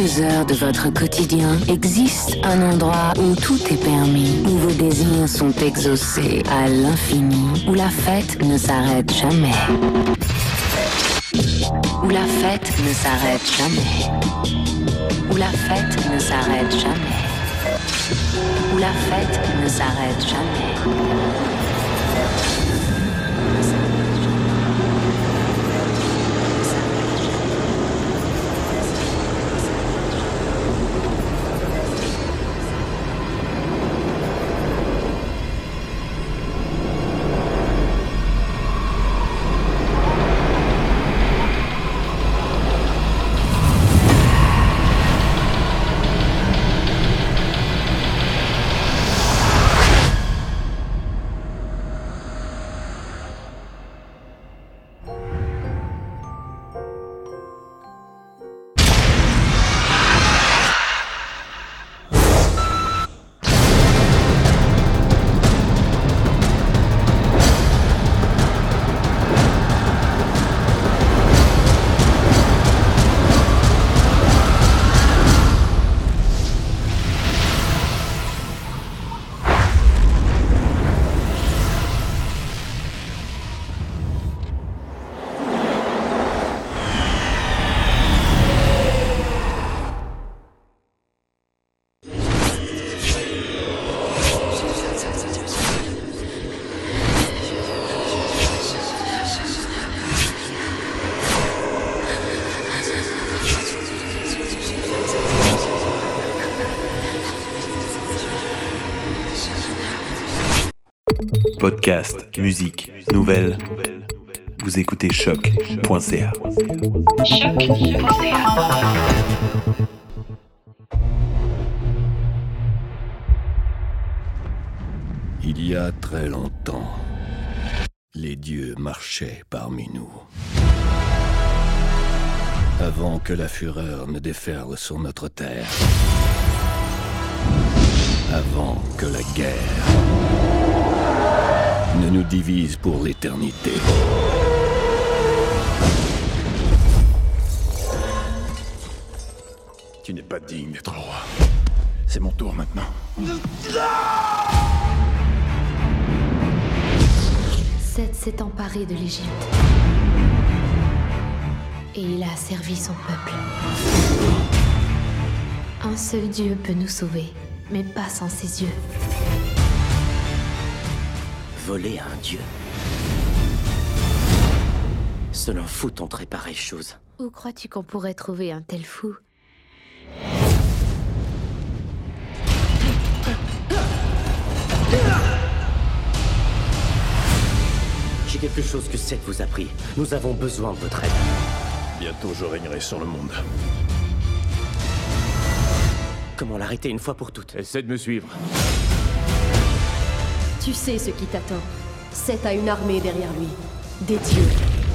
heures de votre quotidien, existe un endroit où tout est permis, où vos désirs sont exaucés à l'infini, où la fête ne s'arrête jamais. Où la fête ne s'arrête jamais. Où la fête ne s'arrête jamais. Où la fête ne s'arrête jamais. Podcast, musique, nouvelles. Vous écoutez choc.ca. Il y a très longtemps, les dieux marchaient parmi nous. Avant que la fureur ne déferle sur notre terre. Avant que la guerre ne nous divise pour l'éternité. Tu n'es pas digne d'être roi. C'est mon tour maintenant. Seth s'est emparé de l'Égypte. Et il a servi son peuple. Un seul Dieu peut nous sauver, mais pas sans ses yeux. Voler à un dieu. Cela fout tenter pareille chose. Où crois-tu qu'on pourrait trouver un tel fou? J'ai quelque chose que Seth vous a pris. Nous avons besoin de votre aide. Bientôt, je régnerai sur le monde. Comment l'arrêter une fois pour toutes? Essaie de me suivre. Tu sais ce qui t'attend. Seth a une armée derrière lui. Des dieux,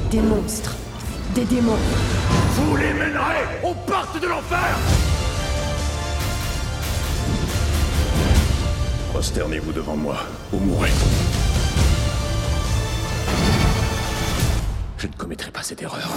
des monstres, des démons. Vous les mènerez On parte de l'enfer Prosternez-vous devant moi ou mourrez. Je ne commettrai pas cette erreur.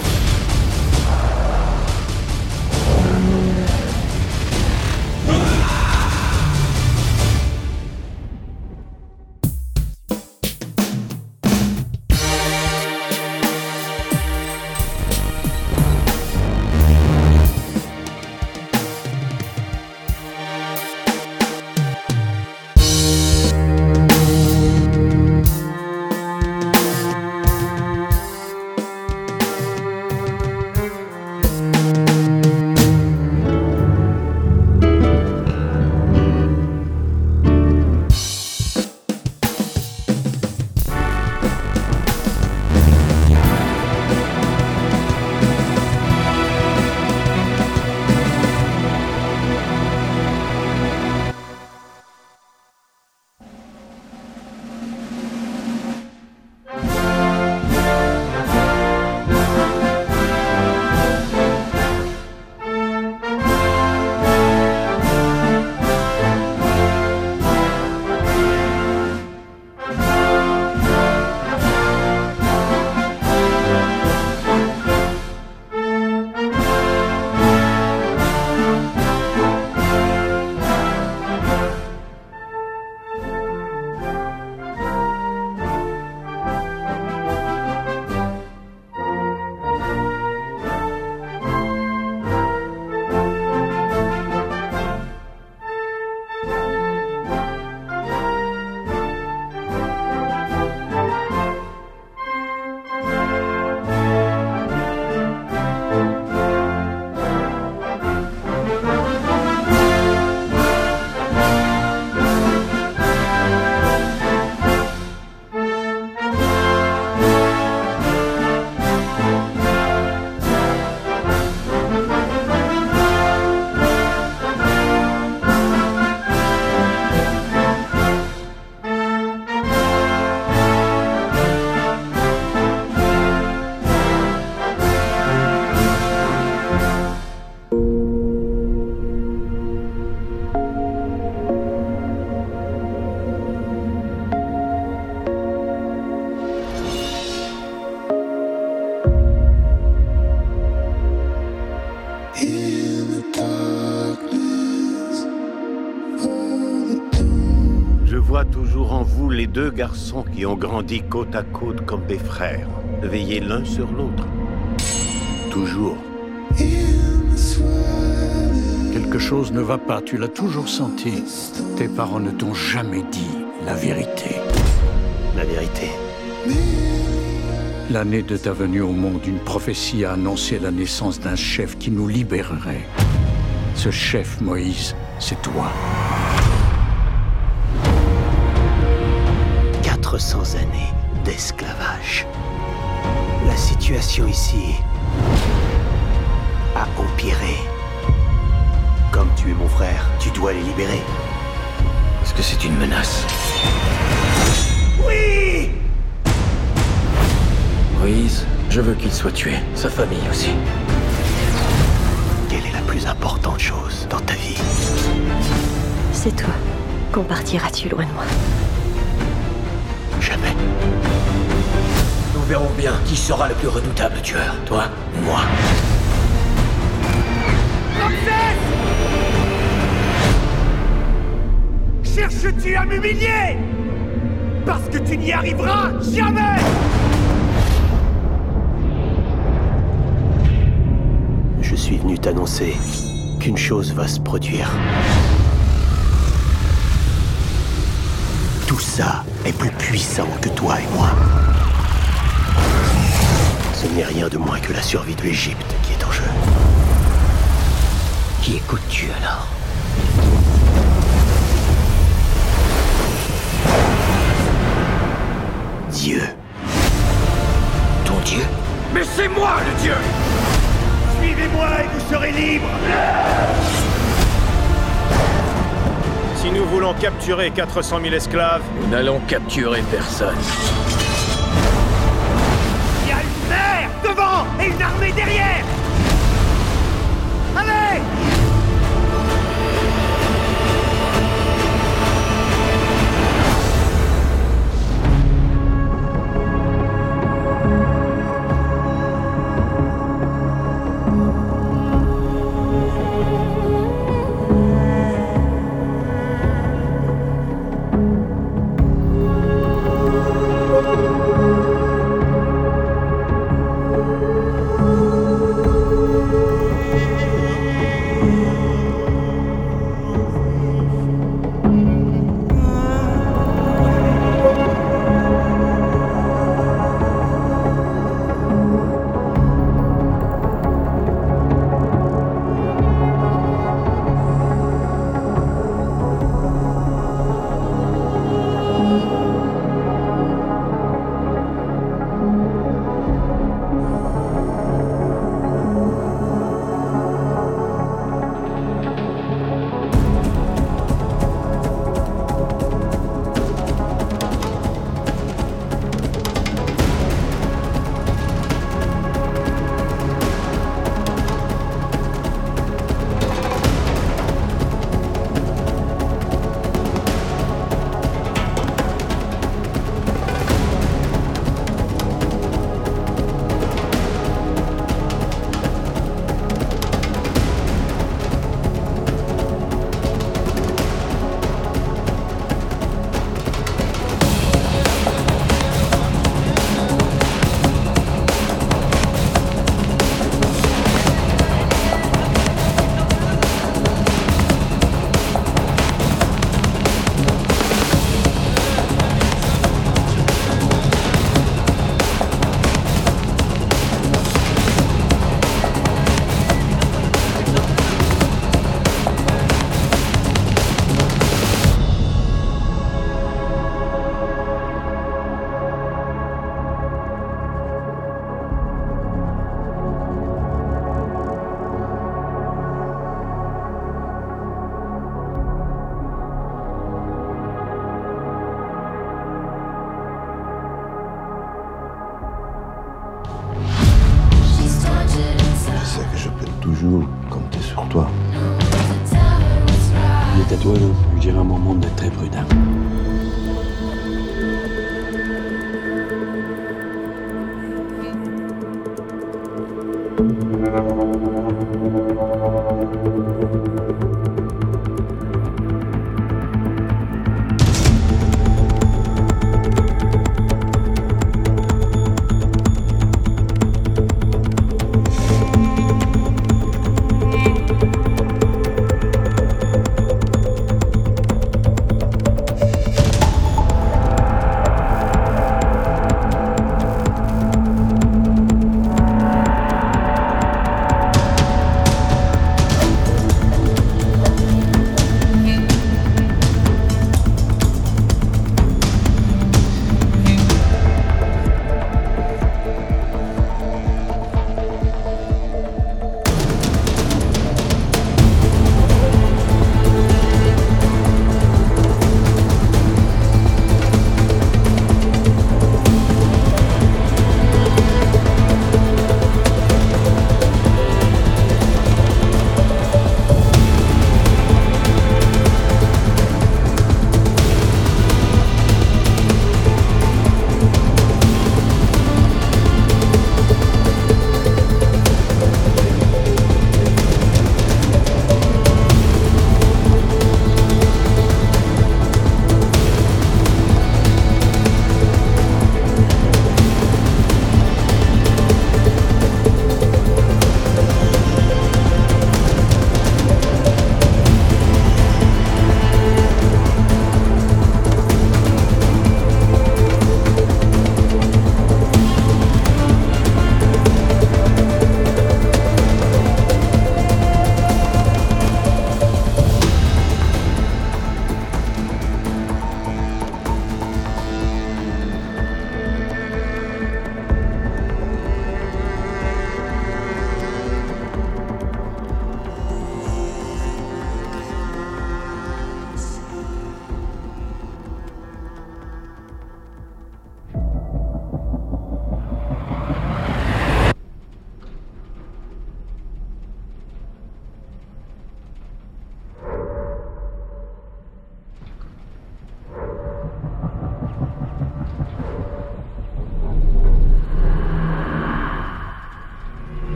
Deux garçons qui ont grandi côte à côte comme des frères. Veillez l'un sur l'autre. Toujours. Quelque chose ne va pas, tu l'as toujours senti. Tes parents ne t'ont jamais dit la vérité. La vérité. L'année de ta venue au monde, une prophétie a annoncé la naissance d'un chef qui nous libérerait. Ce chef, Moïse, c'est toi. 400 années d'esclavage. La situation ici a empiré. Comme tu es mon frère, tu dois les libérer. Est-ce que c'est une menace Oui Moïse, je veux qu'il soit tué, sa famille aussi. Quelle est la plus importante chose dans ta vie? C'est toi. Compartiras-tu loin de moi? Jamais. Nous verrons bien qui sera le plus redoutable tueur, toi ou moi. Cherches-tu à m'humilier? Parce que tu n'y arriveras jamais Je suis venu t'annoncer qu'une chose va se produire. Tout ça est plus puissant que toi et moi. Ce n'est rien de moins que la survie de l'Égypte qui est en jeu. Qui écoutes-tu alors? Dieu. Ton Dieu? Mais c'est moi le Dieu Suivez-moi et vous serez libre Si nous voulons capturer 400 000 esclaves, Nous n'allons capturer personne.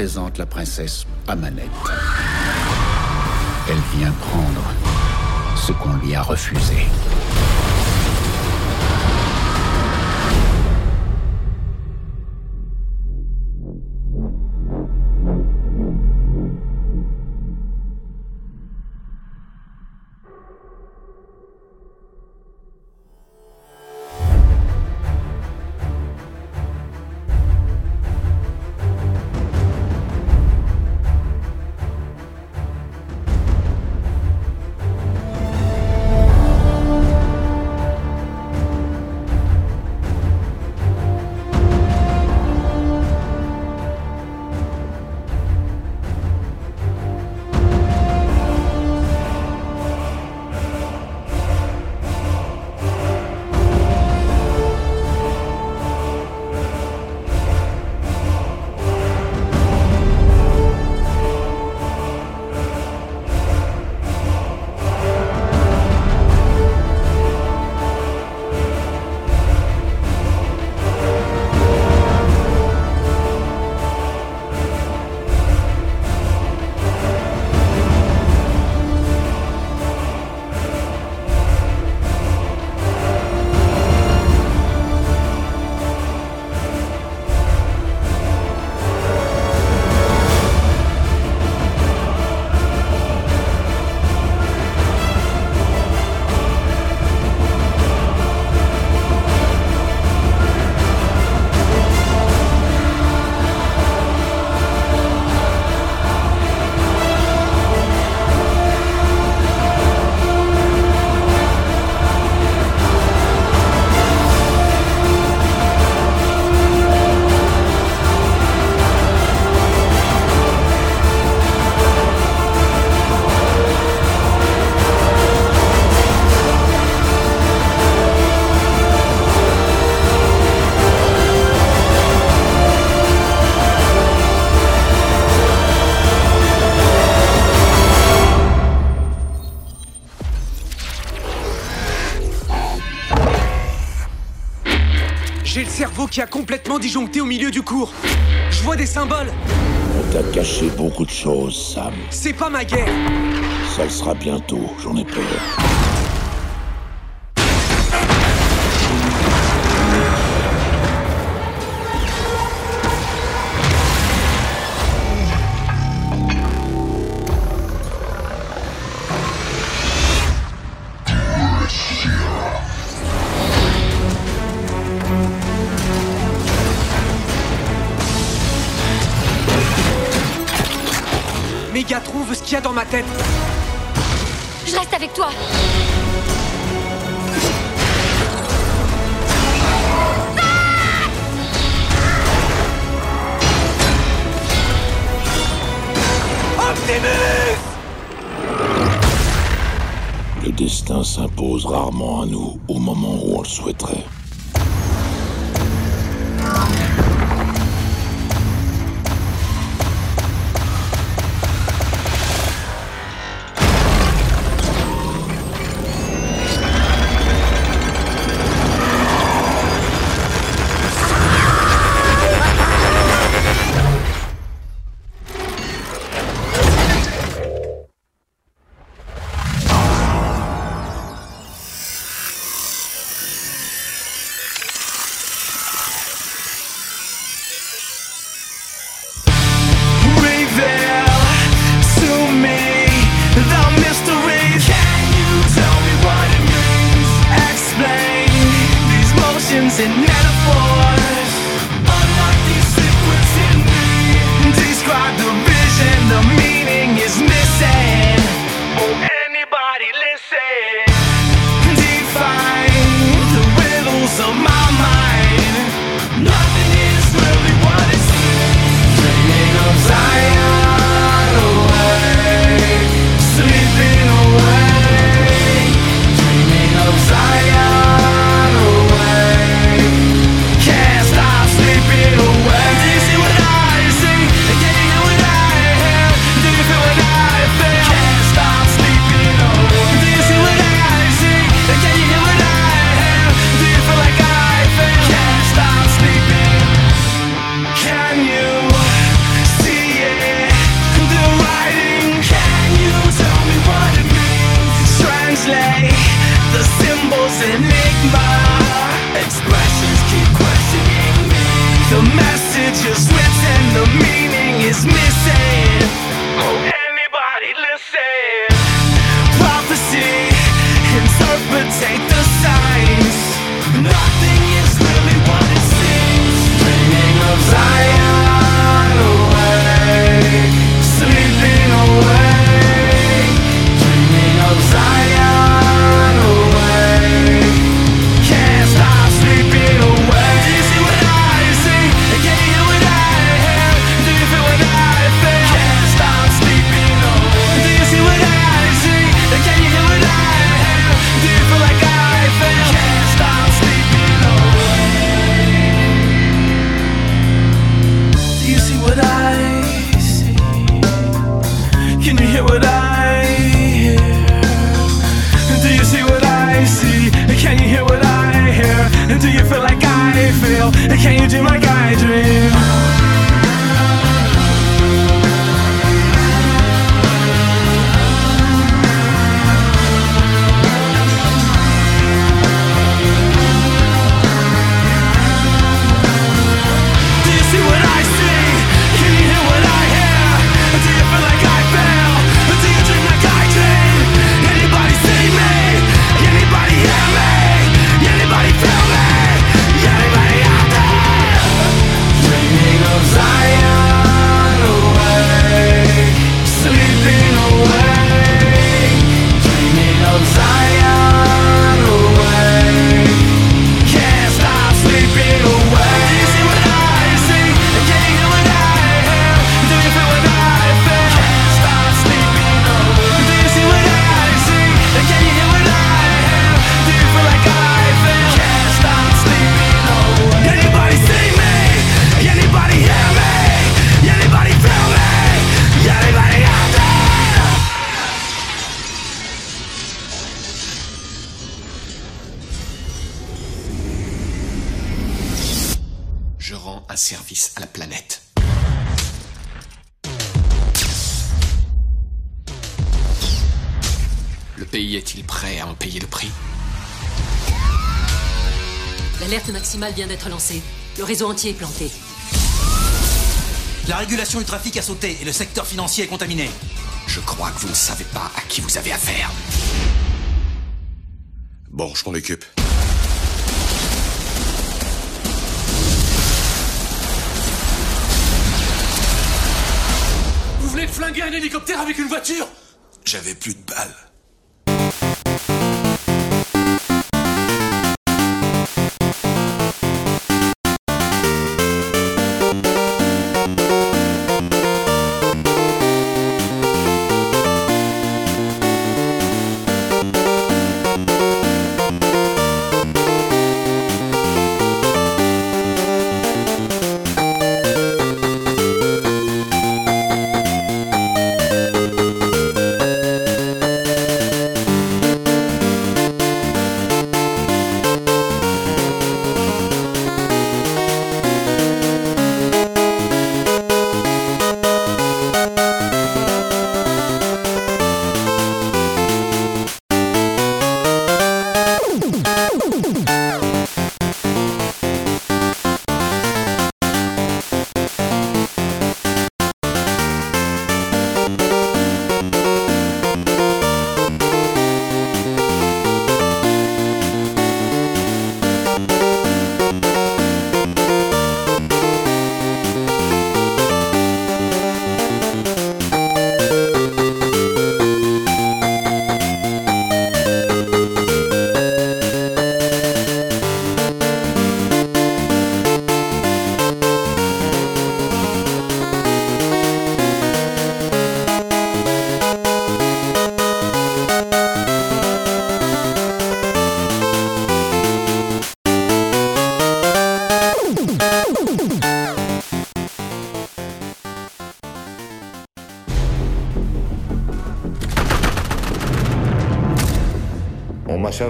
Présente la princesse Amanette. Elle vient prendre ce qu'on lui a refusé. Qui a complètement disjoncté au milieu du cours. Je vois des symboles. On t'a caché beaucoup de choses, Sam. C'est pas ma guerre. Ça le sera bientôt, j'en ai peur. Tête. Je reste avec toi. Le destin s'impose rarement à nous au moment où on le souhaiterait. mess. Vient d'être lancée. Le réseau entier est planté. La régulation du trafic a sauté et le secteur financier est contaminé. Je crois que vous ne savez pas à qui vous avez affaire. Bon, je m'en occupe. Vous voulez flinguer un hélicoptère avec une voiture? J'avais plus de balles.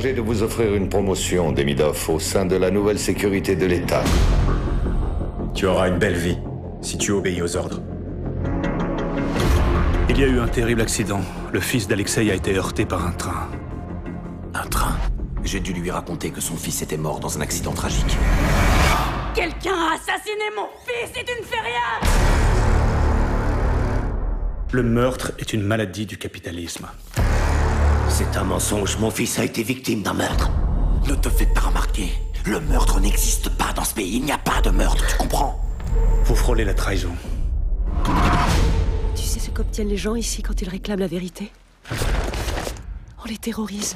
Chargé de vous offrir une promotion, Demidov, au sein de la nouvelle sécurité de l'État. Tu auras une belle vie si tu obéis aux ordres. Il y a eu un terrible accident. Le fils d'Alexei a été heurté par un train. Un train? J'ai dû lui raconter que son fils était mort dans un accident tragique. Quelqu'un a assassiné mon fils et tu ne fais rien Le meurtre est une maladie du capitalisme. C'est un mensonge, mon fils a été victime d'un meurtre. Ne te fais pas remarquer. Le meurtre n'existe pas dans ce pays, il n'y a pas de meurtre, tu comprends? Vous frôlez la trahison. Tu sais ce qu'obtiennent les gens ici quand ils réclament la vérité? On les terrorise.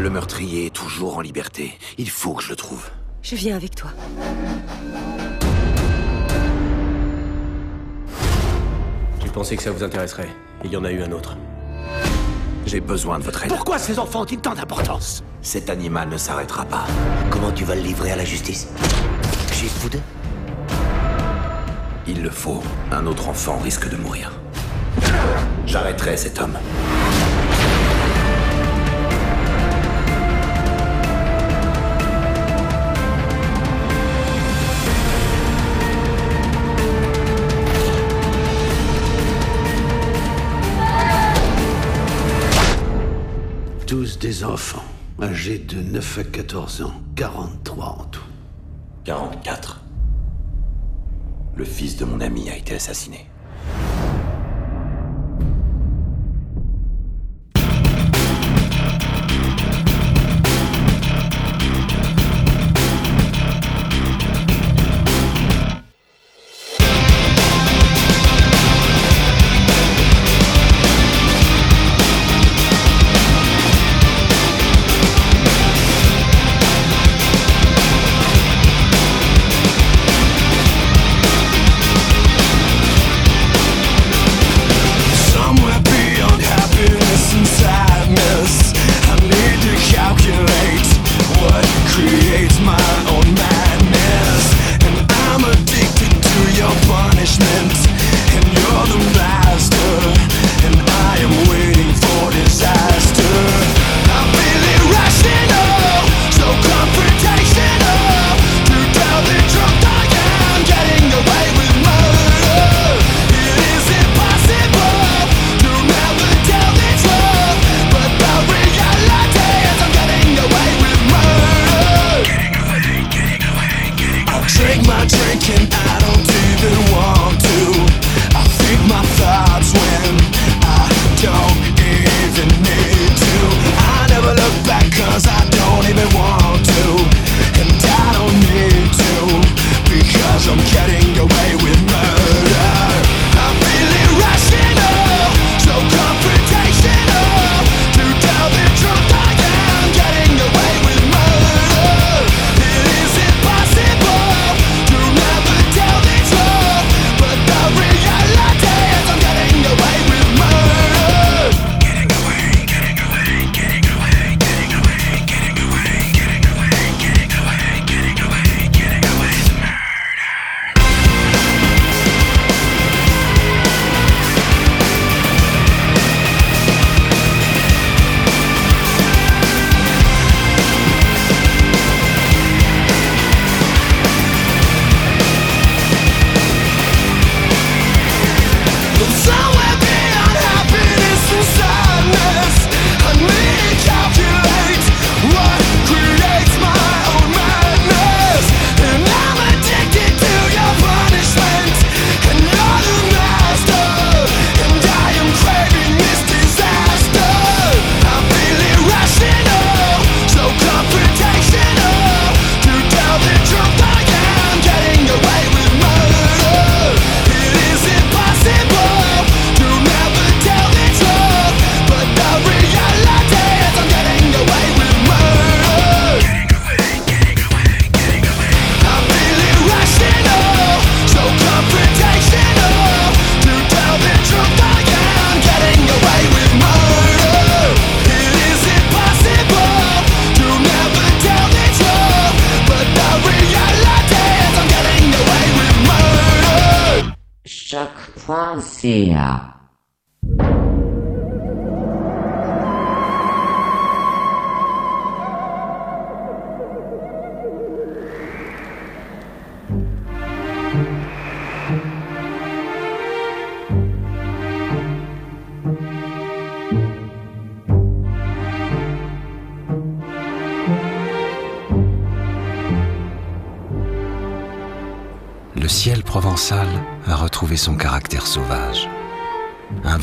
Le meurtrier est toujours en liberté. Il faut que je le trouve. Je viens avec toi. J'ai pensé que ça vous intéresserait? Il y en a eu un autre. J'ai besoin de votre aide. Pourquoi ces enfants ont-ils tant d'importance? Cet animal ne s'arrêtera pas. Comment tu vas le livrer à la justice? Juste vous deux? Il le faut. Un autre enfant risque de mourir. J'arrêterai cet homme. Enfants, âgés de 9 à 14 ans, 43 en tout. 44. Le fils de mon ami a été assassiné.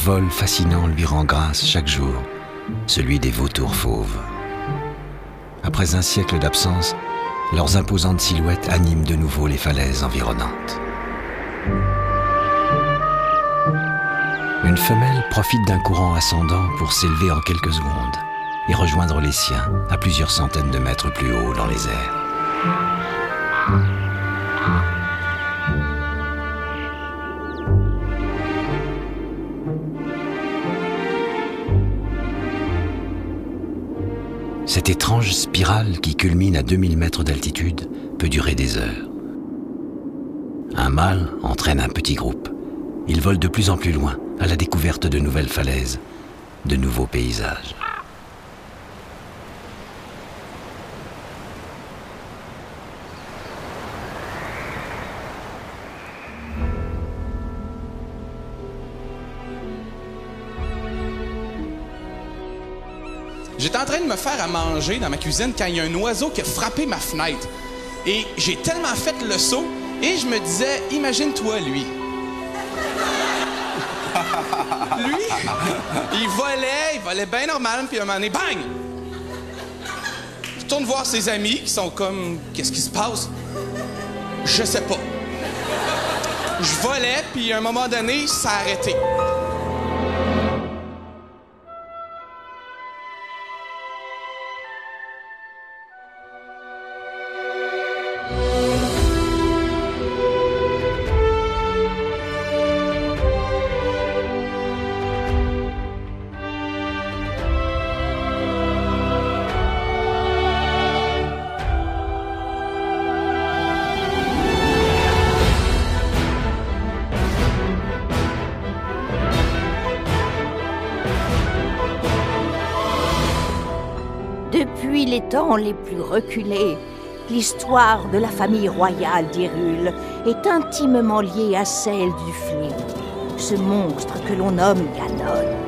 Vol fascinant lui rend grâce chaque jour, celui des vautours fauves. Après un siècle d'absence, leurs imposantes silhouettes animent de nouveau les falaises environnantes. Une femelle profite d'un courant ascendant pour s'élever en quelques secondes et rejoindre les siens à plusieurs centaines de mètres plus haut dans les airs. Cette étrange spirale qui culmine à 2000 mètres d'altitude peut durer des heures. Un mâle entraîne un petit groupe. Il vole de plus en plus loin, à la découverte de nouvelles falaises, de nouveaux paysages. J'étais en train de me faire à manger dans ma cuisine quand il y a un oiseau qui a frappé ma fenêtre. Et j'ai tellement fait le saut et je me disais, imagine-toi lui. lui, il volait, il volait bien normal, puis à un moment donné, bang! Je tourne voir ses amis qui sont comme, qu'est-ce qui se passe? Je sais pas. Je volais, puis à un moment donné, ça a arrêté. Les plus reculés, l'histoire de la famille royale d'Hyrule est intimement liée à celle du fléau, ce monstre que l'on nomme Ganon.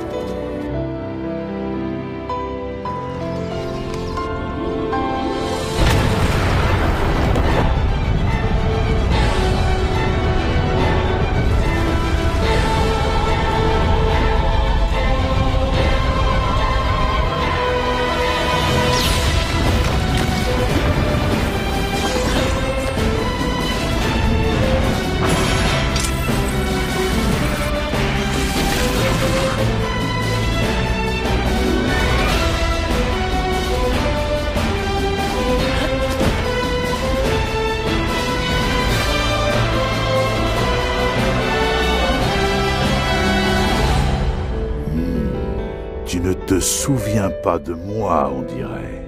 Pas de moi, on dirait.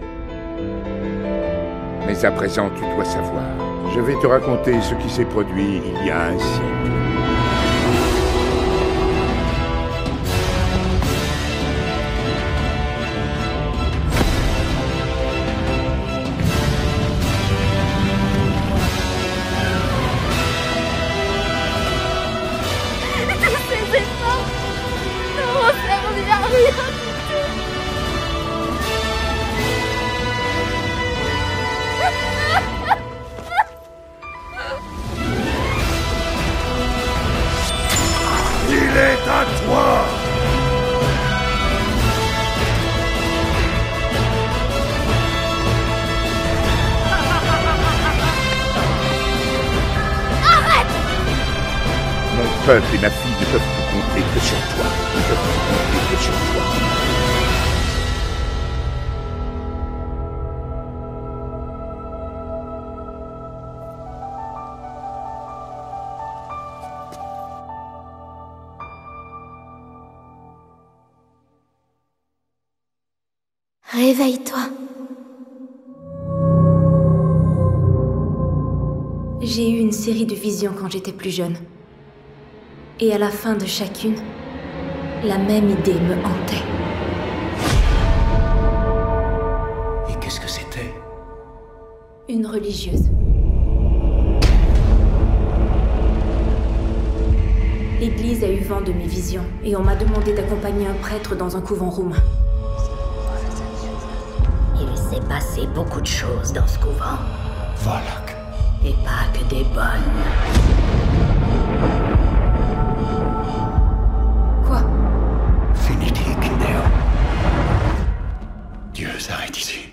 Mais à présent, tu dois savoir. Je vais te raconter ce qui s'est produit il y a un siècle. Ces efforts ne vont servir à rien peuple et ma fille ne peuvent plus compter que sur toi. Ne peuvent plus compter que sur toi. Réveille-toi. J'ai eu une série de visions quand j'étais plus jeune. Et à la fin de chacune, la même idée me hantait. Et qu'est-ce que c'était? Une religieuse. L'Église a eu vent de mes visions et on m'a demandé d'accompagner un prêtre dans un couvent roumain. Il s'est passé beaucoup de choses dans ce couvent. Voilà. Et pas que des bonnes. S'arrête ici.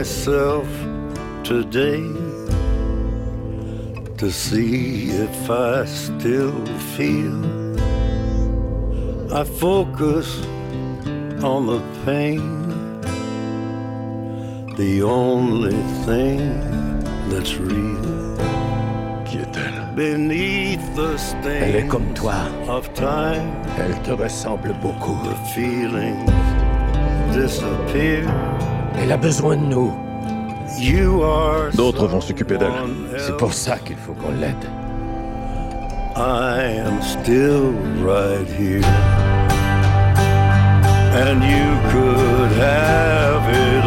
Myself today to see if I still feel. I focus on the pain, the only thing that's real. Beneath the Elle est stain comme toi. of time, Elle te ressemble beaucoup. the feelings disappear. Elle a besoin de nous. You are D'autres vont s'occuper d'elle. C'est pour ça qu'il faut qu'on l'aide. I am still right here. And you could have it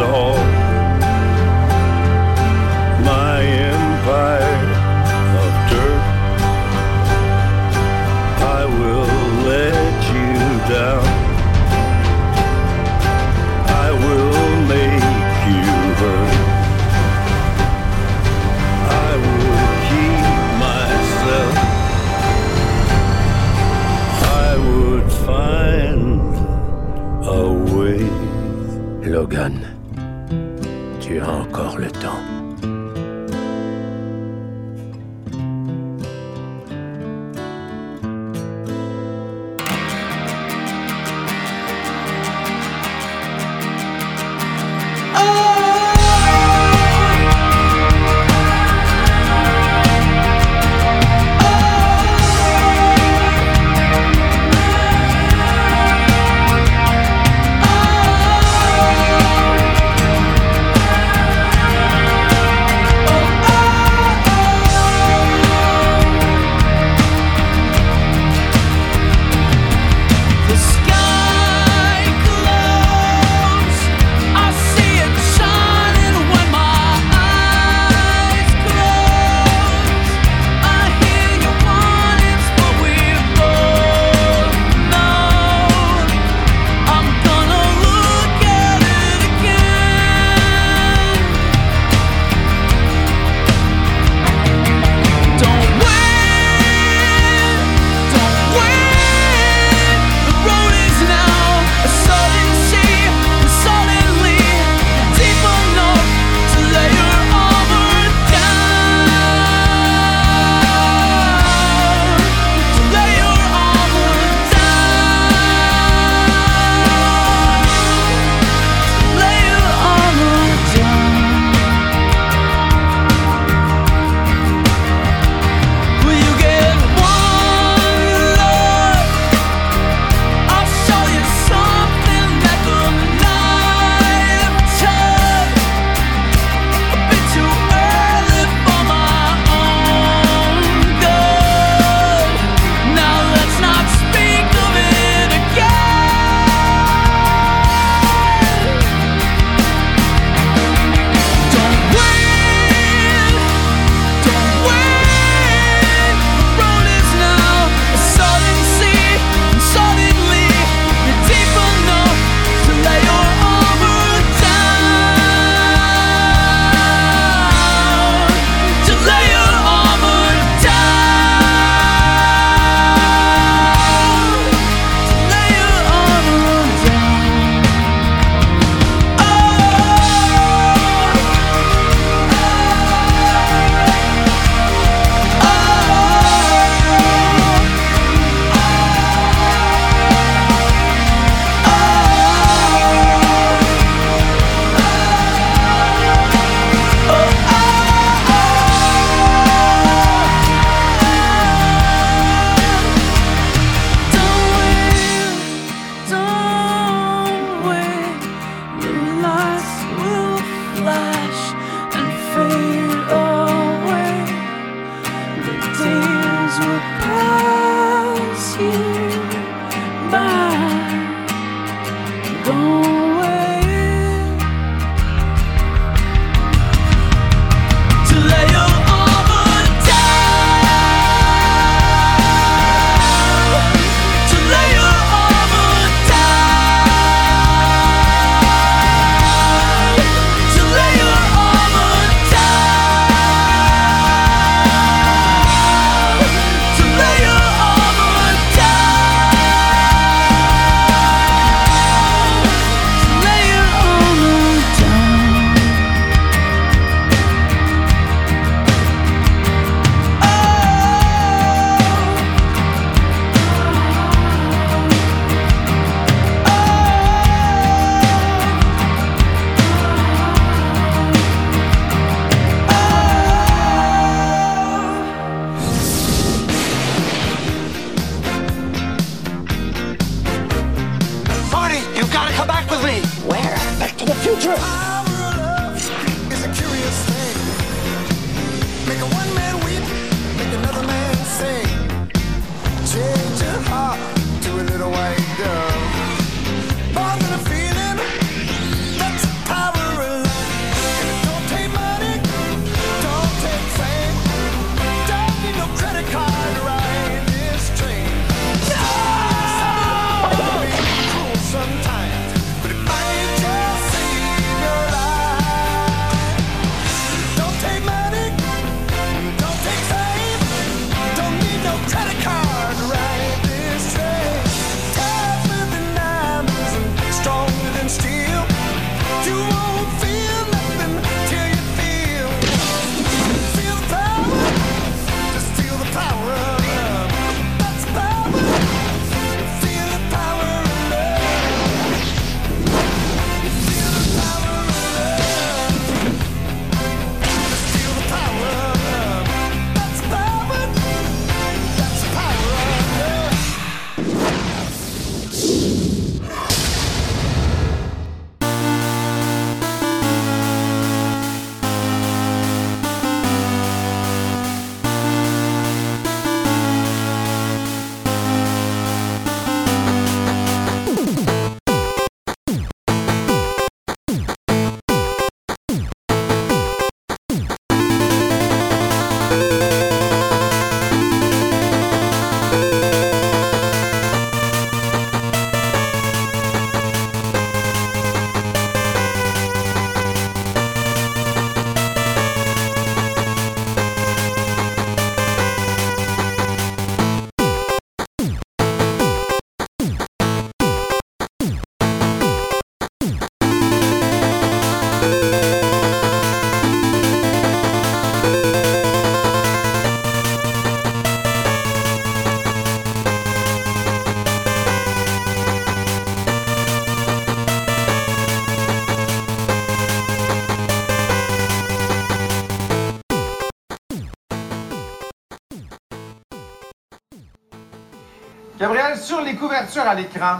Sur les couvertures à l'écran,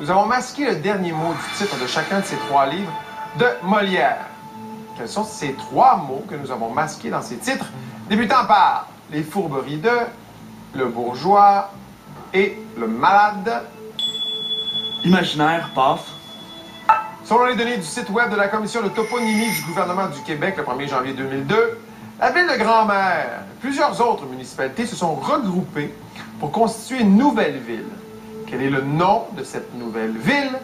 nous avons masqué le dernier mot du titre de chacun de ces trois livres de Molière. Quels sont ces trois mots que nous avons masqués dans ces titres, débutant par Les fourberies de, Le bourgeois et Le malade. Imaginaire, passe. Selon les données du site web de la Commission de toponymie du gouvernement du Québec le 1er janvier 2002, la ville de Grand-Mère et plusieurs autres municipalités se sont regroupées pour constituer une nouvelle ville. Quel est le nom de cette nouvelle ville?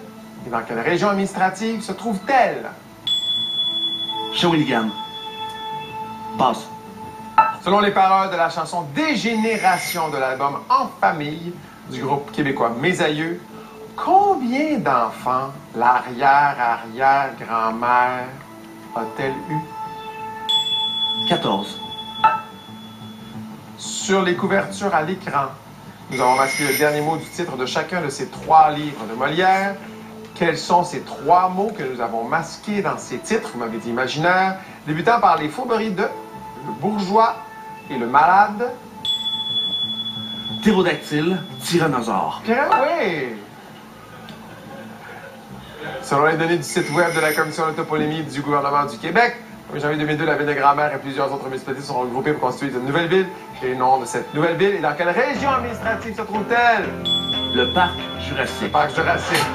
Et dans quelle région administrative se trouve-t-elle? Shawinigan. Passe. Selon les paroles de la chanson Dégénération de l'album En famille du groupe québécois Mes Aïeux, combien d'enfants l'arrière-arrière-grand-mère a-t-elle eu? 14. Sur les couvertures à l'écran, nous avons masqué le dernier mot du titre de chacun de ces trois livres de Molière. Quels sont ces trois mots que nous avons masqués dans ces titres? Vous m'avez dit imaginaire, débutant par les fourberies de Le bourgeois et le malade? Ptérodactyle, tyrannosaure. Bien, oui! Selon les données du site web de la Commission de toponymie du gouvernement du Québec, en janvier 2002, la ville de Grand-Mère et plusieurs autres municipalités sont regroupées pour constituer une nouvelle ville. Quel est le nom de cette nouvelle ville et dans quelle région administrative se trouve-t-elle? Le parc Jurassique. Le parc Jurassique.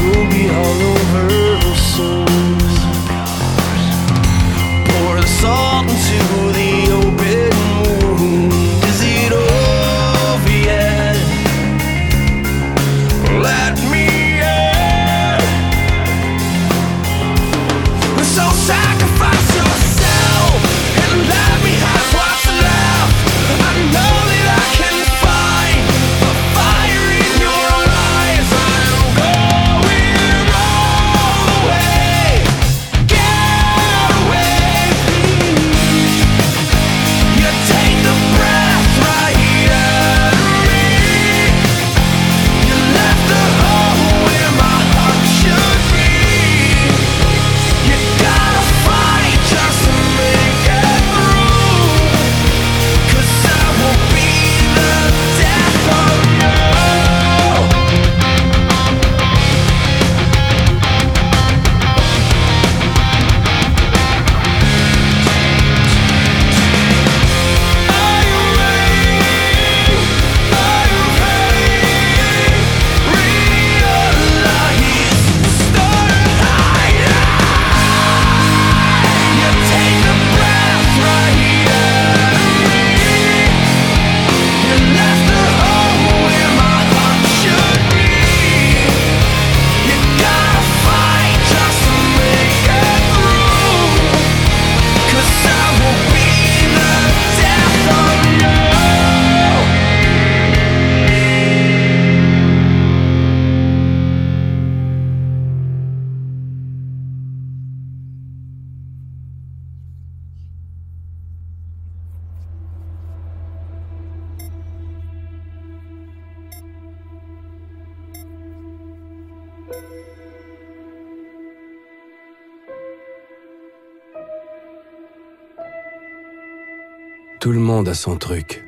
we'll be all over. Pour the salt into Tout le monde a son truc.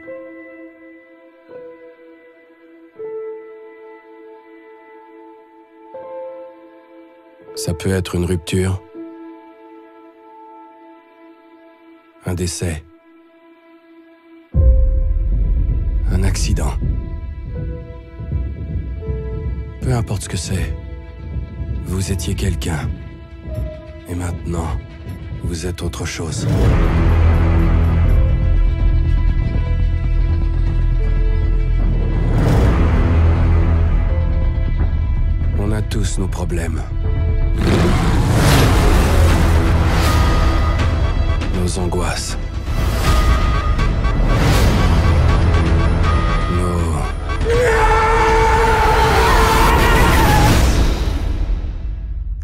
Ça peut être une rupture, un décès, un accident. Peu importe ce que c'est, vous étiez quelqu'un. Et maintenant, vous êtes autre chose. tous nos problèmes. Nos angoisses. Nos...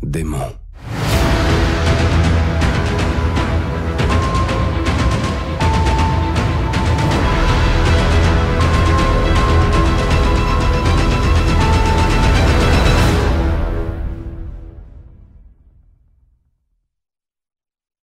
Démons.